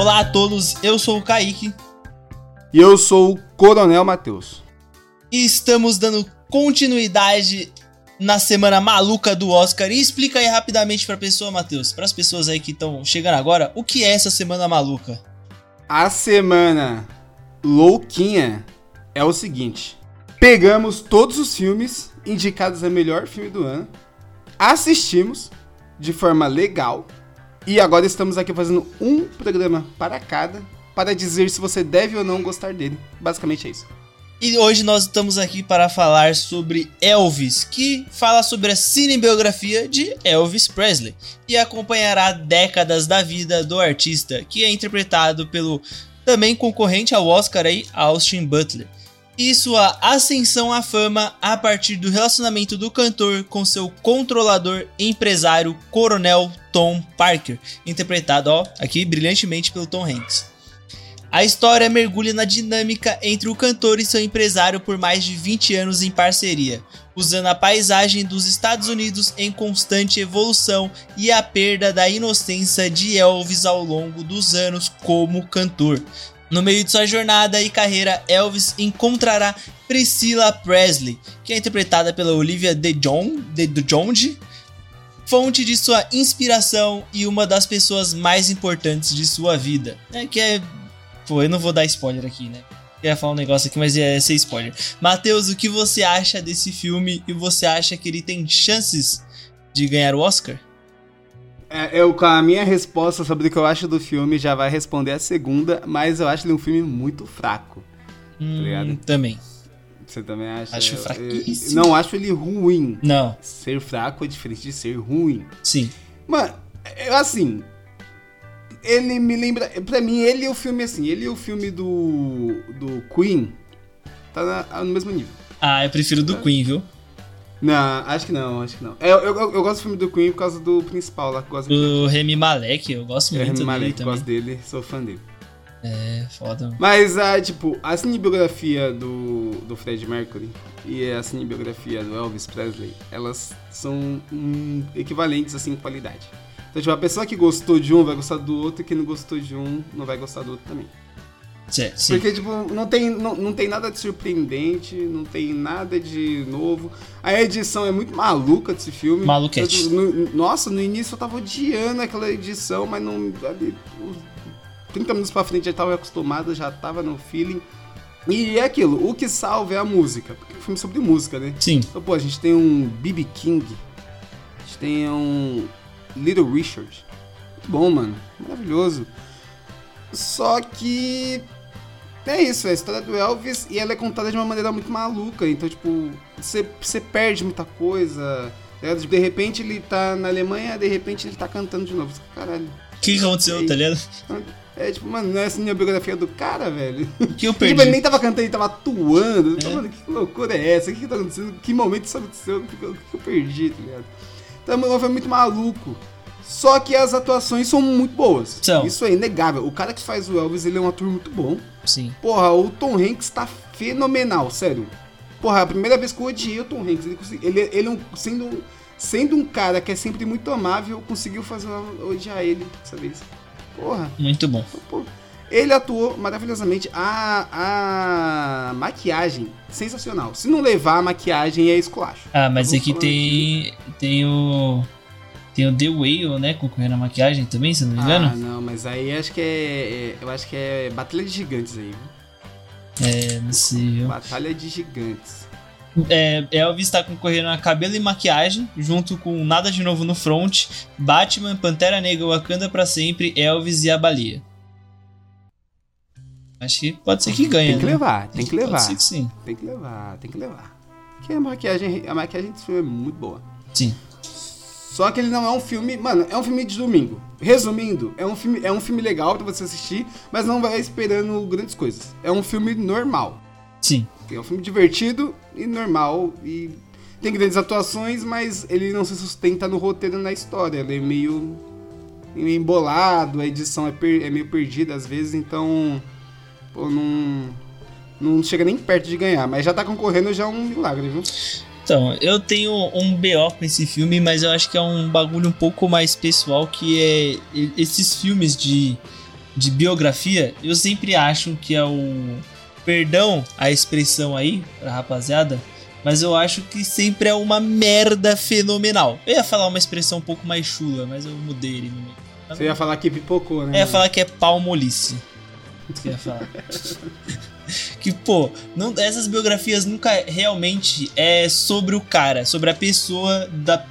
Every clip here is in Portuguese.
Olá a todos, eu sou o Kaique. E eu sou o Coronel Matheus. E estamos dando continuidade na semana maluca do Oscar. E explica aí rapidamente pra pessoa, Matheus, para as pessoas aí que estão chegando agora, o que é essa semana maluca? A semana louquinha é o seguinte: pegamos todos os filmes indicados a melhor filme do ano, assistimos de forma legal e agora estamos aqui fazendo um programa para cada para dizer se você deve ou não gostar dele. Basicamente é isso. E hoje nós estamos aqui para falar sobre Elvis, que fala sobre a cinebiografia de Elvis Presley e acompanhará décadas da vida do artista, que é interpretado pelo também concorrente ao Oscar aí, Austin Butler. E sua ascensão à fama a partir do relacionamento do cantor com seu controlador empresário Coronel Tom Parker, interpretado ó, aqui brilhantemente pelo Tom Hanks. A história mergulha na dinâmica entre o cantor e seu empresário por mais de 20 anos em parceria, usando a paisagem dos Estados Unidos em constante evolução e a perda da inocência de Elvis ao longo dos anos como cantor. No meio de sua jornada e carreira, Elvis encontrará Priscilla Presley, que é interpretada pela Olivia de, de fonte de sua inspiração e uma das pessoas mais importantes de sua vida, né, que é Pô, eu não vou dar spoiler aqui, né? Eu ia falar um negócio aqui, mas ia ser spoiler. Matheus, o que você acha desse filme e você acha que ele tem chances de ganhar o Oscar? É, eu, com a minha resposta sobre o que eu acho do filme, já vai responder a segunda, mas eu acho ele um filme muito fraco. Tá hum, tá também. Você também acha? Acho fraquíssimo. não acho ele ruim. Não. Ser fraco é diferente de ser ruim. Sim. Mano, eu assim, ele me lembra. Pra mim, ele e o filme assim, ele e o filme do. do Queen tá na, no mesmo nível. Ah, eu prefiro do é. Queen, viu? Não, acho que não, acho que não. Eu, eu, eu, gosto do filme do Queen por causa do principal lá. Que o Remy Malek, eu gosto muito é, Remy Malek, dele gosto dele, sou fã dele. É, foda. Mas, ah, tipo, a cinebiografia do, do Fred Mercury e a cinebiografia do Elvis Presley, elas são hum, equivalentes, assim, em qualidade. Então, tipo, a pessoa que gostou de um vai gostar do outro, e quem não gostou de um não vai gostar do outro também. Sim, sim. Porque, tipo, não tem, não, não tem nada de surpreendente, não tem nada de novo. A edição é muito maluca desse filme. Maluquete. No, nossa, no início eu tava odiando aquela edição, mas não. Ali, 30 minutos pra frente já tava acostumado, já tava no feeling. E é aquilo, o que salva é a música. Porque é um filme sobre música, né? Sim. Então, pô, a gente tem um B.B. King, a gente tem um Little Richard. Muito bom, mano. Maravilhoso. Só que. É isso, é a história do Elvis e ela é contada de uma maneira muito maluca. Então, tipo, você perde muita coisa. Tá de repente ele tá na Alemanha, de repente ele tá cantando de novo. Caralho. O que aconteceu, tá ligado? É tipo, mano, não é assim a biografia do cara, velho. Que eu perdi. Tipo, ele nem tava cantando, ele tava atuando. É. Mano, que loucura é essa? O que, que tá acontecendo? Que momento isso aconteceu? O que, que, eu perdi, tá ligado? Então foi muito maluco. Só que as atuações são muito boas. São. Isso é inegável. O cara que faz o Elvis, ele é um ator muito bom. Sim. Porra, o Tom Hanks tá fenomenal, sério. Porra, a primeira vez que eu odiei o Tom Hanks, ele, ele, ele é sendo, sendo um cara que é sempre muito amável, conseguiu fazer odiar ele dessa vez. Porra. Muito bom. Então, ele atuou maravilhosamente. A, a maquiagem, sensacional. Se não levar a maquiagem, é esculacho. Ah, mas aqui tem, tem o tem o The Whale, né? Concorrendo à maquiagem também, se não me engano. Ah, não, mas aí acho que é. é eu acho que é Batalha de Gigantes aí, viu? É, não sei. Batalha de Gigantes. É, Elvis está concorrendo a cabelo e maquiagem, junto com Nada de Novo no Front, Batman, Pantera Negra, Wakanda pra sempre, Elvis e a Baleia. Acho que pode ser que ganhe. Tem que né? levar, tem que levar. Pode ser que sim. Tem que levar, tem que levar. Porque a maquiagem, a maquiagem desse filme é muito boa. Sim. Só que ele não é um filme. Mano, é um filme de domingo. Resumindo, é um filme, é um filme legal pra você assistir, mas não vai esperando grandes coisas. É um filme normal. Sim. É um filme divertido e normal. E tem grandes atuações, mas ele não se sustenta no roteiro na história. Ele é meio, meio embolado, a edição é, per, é meio perdida às vezes, então. Pô, não. Não chega nem perto de ganhar, mas já tá concorrendo já é um milagre, viu? Então, eu tenho um BO com esse filme, mas eu acho que é um bagulho um pouco mais pessoal, que é esses filmes de, de biografia, eu sempre acho que é o. Perdão a expressão aí, pra rapaziada, mas eu acho que sempre é uma merda fenomenal. Eu ia falar uma expressão um pouco mais chula, mas eu mudei ele no meio. Você ia falar que pipocou, né? Eu ia falar que é palmolice. Eu ia falar. que, pô, não, essas biografias nunca realmente é sobre o cara, sobre a pessoa da.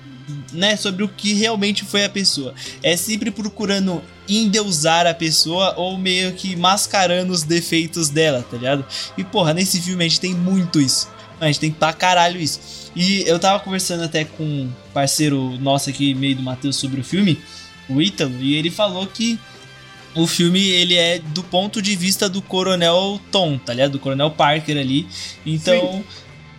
Né, sobre o que realmente foi a pessoa. É sempre procurando endeusar a pessoa ou meio que mascarando os defeitos dela, tá ligado? E porra, nesse filme a gente tem muito isso. A gente tem pra caralho isso. E eu tava conversando até com um parceiro nosso aqui, meio do Matheus, sobre o filme, o Ítalo, e ele falou que o filme ele é do ponto de vista do Coronel Tom, tá ligado? Do Coronel Parker ali. Então, Sim.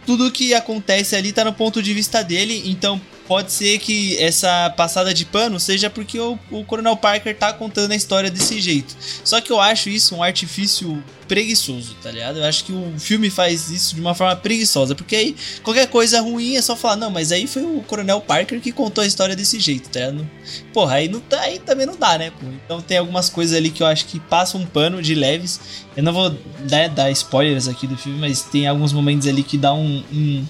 tudo que acontece ali tá no ponto de vista dele. Então, pode ser que essa passada de pano seja porque o, o Coronel Parker tá contando a história desse jeito. Só que eu acho isso um artifício preguiçoso, tá ligado? Eu acho que o filme faz isso de uma forma preguiçosa, porque aí qualquer coisa ruim é só falar, não, mas aí foi o Coronel Parker que contou a história desse jeito, tá ligado? Porra, aí, não, tá, aí também não dá, né? Pô? Então tem algumas coisas ali que eu acho que passam um pano de leves. Eu não vou né, dar spoilers aqui do filme, mas tem alguns momentos ali que dá um, um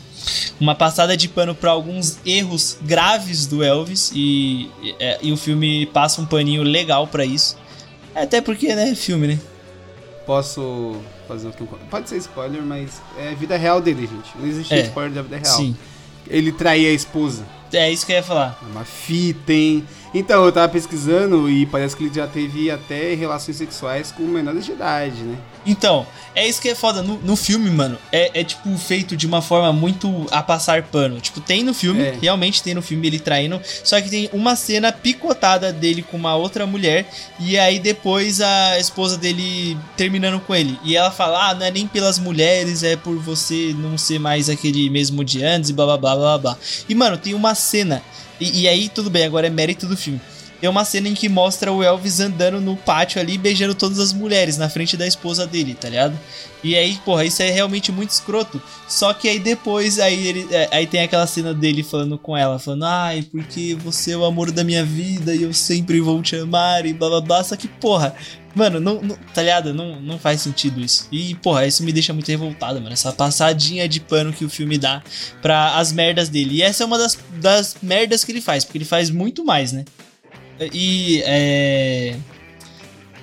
uma passada de pano para alguns erros graves do Elvis e, e, é, e, o filme passa um paninho legal para isso. Até porque, né, filme, né? Posso fazer um Pode ser spoiler, mas é vida real dele, gente. Não existe é, spoiler da vida real. Sim. Ele traía a esposa. É isso que eu ia falar. É uma fita, hein? Então, eu tava pesquisando e parece que ele já teve até relações sexuais com menores de idade, né? Então, é isso que é foda. No, no filme, mano, é, é, tipo feito de uma forma muito a passar pano. Tipo, tem no filme, é. realmente tem no filme ele traindo. Só que tem uma cena picotada dele com uma outra mulher. E aí depois a esposa dele terminando com ele. E ela fala: Ah, não é nem pelas mulheres, é por você não ser mais aquele mesmo de antes e blá blá blá blá blá. E, mano, tem uma cena e, e, aí, tudo bem, agora é mérito do filme. Tem uma cena em que mostra o Elvis andando no pátio ali, beijando todas as mulheres na frente da esposa dele, tá ligado? E aí, porra, isso é realmente muito escroto. Só que aí depois, aí, ele, é, aí tem aquela cena dele falando com ela, falando, ai, porque você é o amor da minha vida e eu sempre vou te amar e blá blá blá. Só que, porra, Mano, não, não, tá ligado? Não, não faz sentido isso. E, porra, isso me deixa muito revoltado, mano. Essa passadinha de pano que o filme dá pra as merdas dele. E essa é uma das, das merdas que ele faz, porque ele faz muito mais, né? E é.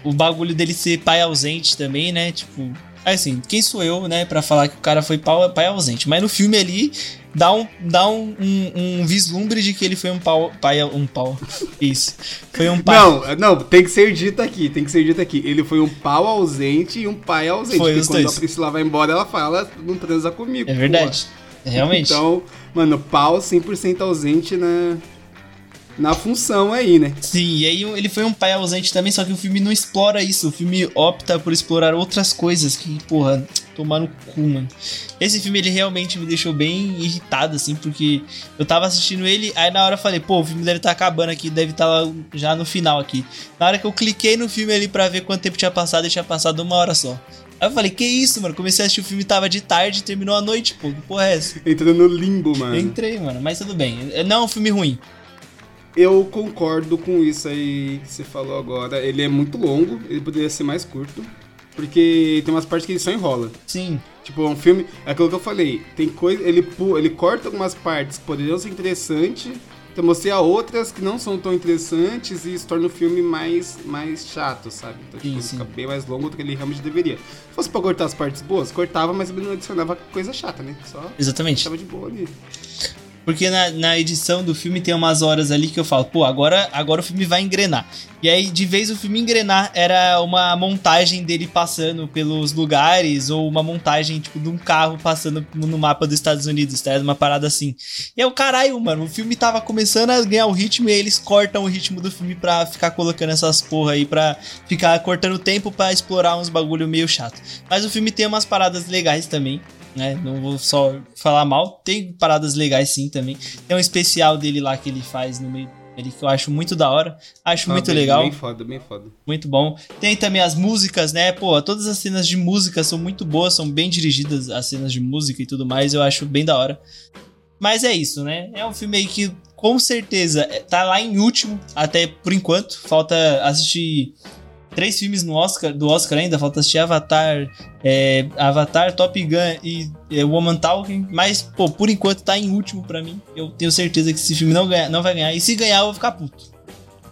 O bagulho dele ser pai ausente também, né? Tipo, assim, quem sou eu, né, para falar que o cara foi pai ausente? Mas no filme ali, dá um, dá um, um, um, vislumbre de que ele foi um pau, pai, um pau. Isso. Foi um pai. Não, não, tem que ser dito aqui, tem que ser dito aqui. Ele foi um pau ausente e um pai ausente. Foi porque quando dois. a Priscila vai embora, ela fala, não transa comigo. É verdade. Realmente. Então, mano, pau 100% ausente na, na função aí, né? Sim, e aí ele foi um pai ausente também, só que o filme não explora isso. O filme opta por explorar outras coisas que, porra, tomar no cu, mano. Esse filme ele realmente me deixou bem irritado, assim, porque eu tava assistindo ele, aí na hora eu falei, pô, o filme deve estar tá acabando aqui, deve estar tá já no final aqui. Na hora que eu cliquei no filme ali pra ver quanto tempo tinha passado, ele tinha passado uma hora só. Aí eu falei, que isso, mano? Comecei a assistir o filme, tava de tarde, terminou a noite, pô. Que porra é essa? Entrando no limbo, mano. entrei, mano, mas tudo bem. Não é um filme ruim. Eu concordo com isso aí que você falou agora. Ele é muito longo, ele poderia ser mais curto. Porque tem umas partes que ele só enrola. Sim. Tipo, é um filme. É aquilo que eu falei. Tem coisa. Ele, ele corta algumas partes que poderiam ser interessantes. Então há outras que não são tão interessantes e isso torna o filme mais, mais chato, sabe? Então, tipo, sim, fica bem mais longo do que ele realmente deveria. Se fosse pra cortar as partes boas, cortava, mas ele não adicionava coisa chata, né? Só Exatamente. Tava de boa ali. Porque na, na edição do filme tem umas horas ali que eu falo, pô, agora, agora o filme vai engrenar. E aí, de vez o filme engrenar, era uma montagem dele passando pelos lugares, ou uma montagem, tipo, de um carro passando no mapa dos Estados Unidos, tá? Uma parada assim. E é o caralho, mano, o filme tava começando a ganhar o ritmo e eles cortam o ritmo do filme pra ficar colocando essas porra aí, pra ficar cortando tempo para explorar uns bagulho meio chato. Mas o filme tem umas paradas legais também né? Não vou só falar mal. Tem paradas legais sim também. Tem um especial dele lá que ele faz no meio ele que eu acho muito da hora. Acho ah, muito bem, legal. Bem foda, bem foda. Muito bom. Tem também as músicas, né? Pô, todas as cenas de música são muito boas, são bem dirigidas as cenas de música e tudo mais. Eu acho bem da hora. Mas é isso, né? É um filme aí que com certeza tá lá em último, até por enquanto. Falta assistir três filmes no Oscar, do Oscar ainda, falta assistir Avatar, é, Avatar, Top Gun e é, Woman Talking, mas, pô, por enquanto tá em último pra mim. Eu tenho certeza que esse filme não, ganha, não vai ganhar, e se ganhar eu vou ficar puto.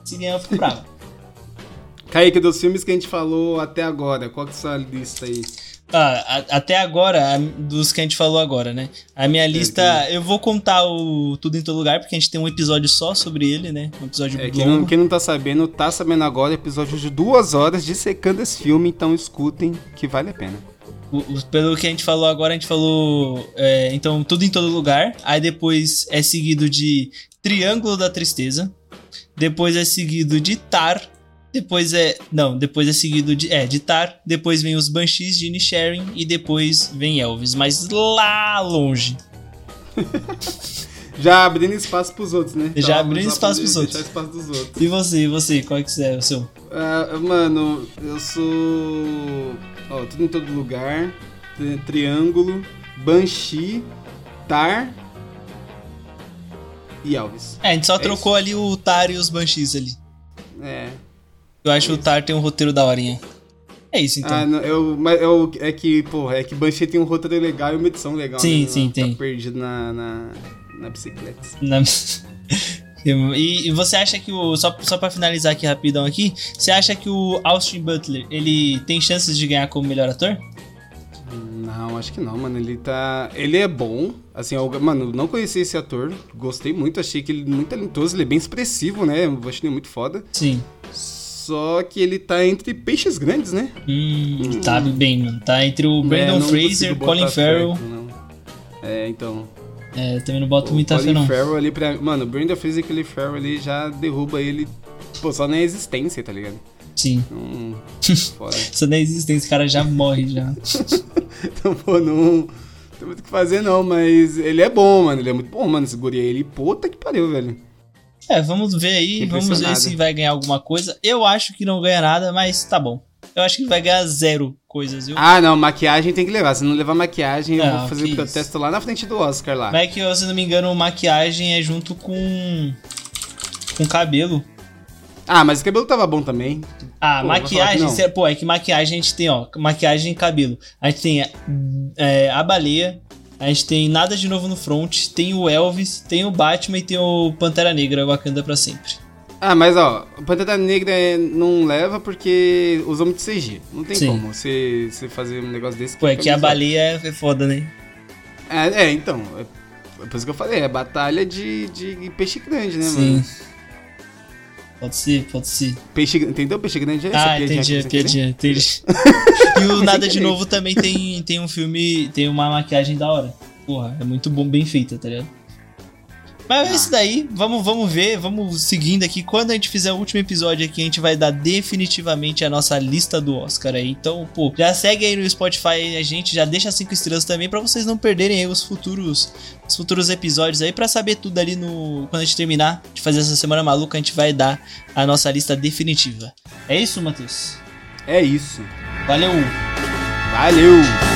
Se ganhar eu fico bravo. Kaique, dos filmes que a gente falou até agora, qual que é a sua lista aí? Ah, a, até agora, a, dos que a gente falou agora, né? A minha lista, eu vou contar o Tudo em Todo Lugar, porque a gente tem um episódio só sobre ele, né? Um episódio É, quem, não, quem não tá sabendo, tá sabendo agora, episódio de duas horas dissecando esse filme, então escutem que vale a pena. O- o- pelo que a gente falou agora, a gente falou. é, então, Tudo em Todo Lugar. Aí depois é seguido de Triângulo da Tristeza. Depois é seguido de Tar. Depois é. Não, depois é seguido de. É, de Tar. Depois vem os Banshees de Inisherin. E depois vem Elvis. Mas lá longe. Já abrindo espaço pros outros, né? Já Tava abrindo espaço pros outros. espaço dos outros. E você, e você? Qual é que é o seu? Ah, mano, eu sou. Ó, tudo em todo lugar. Tri- Triângulo, Banshee, Tar e Elvis. É, a gente só É trocou ali o Tar e os Banshees ali. É. Eu acho que o Tar tem um roteiro da horinha. É isso então. Ah, não, eu, mas eu, é que, porra, é que Banshee tem um roteiro legal e uma edição legal. Sim, né? sim, tem. Perdido na, na, na bicicleta. Na- E, e você acha que o. Só, só pra finalizar aqui rapidão aqui, você acha que o Austin Butler ele tem chances de ganhar como melhor ator? Não, acho que não, mano. Ele tá. Ele é bom. Assim, eu, mano, não conheci esse ator. Gostei muito, achei que ele é muito talentoso, ele é bem expressivo, né? Eu achei ele muito foda. Sim. Só que ele tá entre peixes grandes, né? Hum, tá bem, mano. Tá entre o É, Brandon não Fraser, Colin Farrell. É, então. É, também não boto muita fé, não. Farrell ali pra. Mano, o Brandon Fraser e Colin Farrell ali já derruba ele. Pô, só na existência, tá ligado? Sim. Foda. Isso nem existe, esse cara já morre já. Então, pô, não. Não tem muito o que fazer, não, mas ele é bom, mano. Ele é muito bom, mano. Esse guri aí, ele, puta que pariu, velho. É, vamos ver aí, vamos ver se vai ganhar alguma coisa. Eu acho que não ganha nada, mas tá bom. Eu acho que vai ganhar zero coisas, viu? Ah, não, maquiagem tem que levar. Se não levar maquiagem, eu Não, vou fazer protesto lá na frente do Oscar lá. Mas é que, se não me engano, maquiagem é junto com. com cabelo. Ah, mas o cabelo tava bom também. Ah, Pô, maquiagem, cê- pô, é que maquiagem a gente tem, ó, maquiagem e cabelo. A gente tem é, a baleia, a gente tem nada de novo no front, tem o Elvis, tem o Batman e tem o Pantera Negra, Wakanda pra sempre. Ah, mas ó, o Pantera Negra é- não leva porque usa muito CG. Não tem Sim. como você, você fazer um negócio desse. Pô, é que a baleia é foda, né? É, é, então. É, é por isso que eu falei, é batalha de, de peixe grande, né, Sim. mano? Pode ser, pode ser. Peixe, entendeu? Peixe grande é essa Ah, entendi, querer? piadinha, entendi. e o Nada de querer. Novo também tem, tem um filme, tem uma maquiagem da hora. Porra, é muito bom, bem feita, tá ligado? Mas é Ah. isso daí, vamos, vamos ver, vamos seguindo aqui. Quando a gente fizer o último episódio aqui, a gente vai dar definitivamente a nossa lista do Oscar aí. Então, pô, já segue aí no Spotify a gente, já deixa cinco estrelas também pra vocês não perderem aí os futuros, os futuros episódios aí pra saber tudo ali no quando a gente terminar de fazer essa semana maluca, a gente vai dar a nossa lista definitiva. É isso, Matheus? É isso. Valeu! Valeu!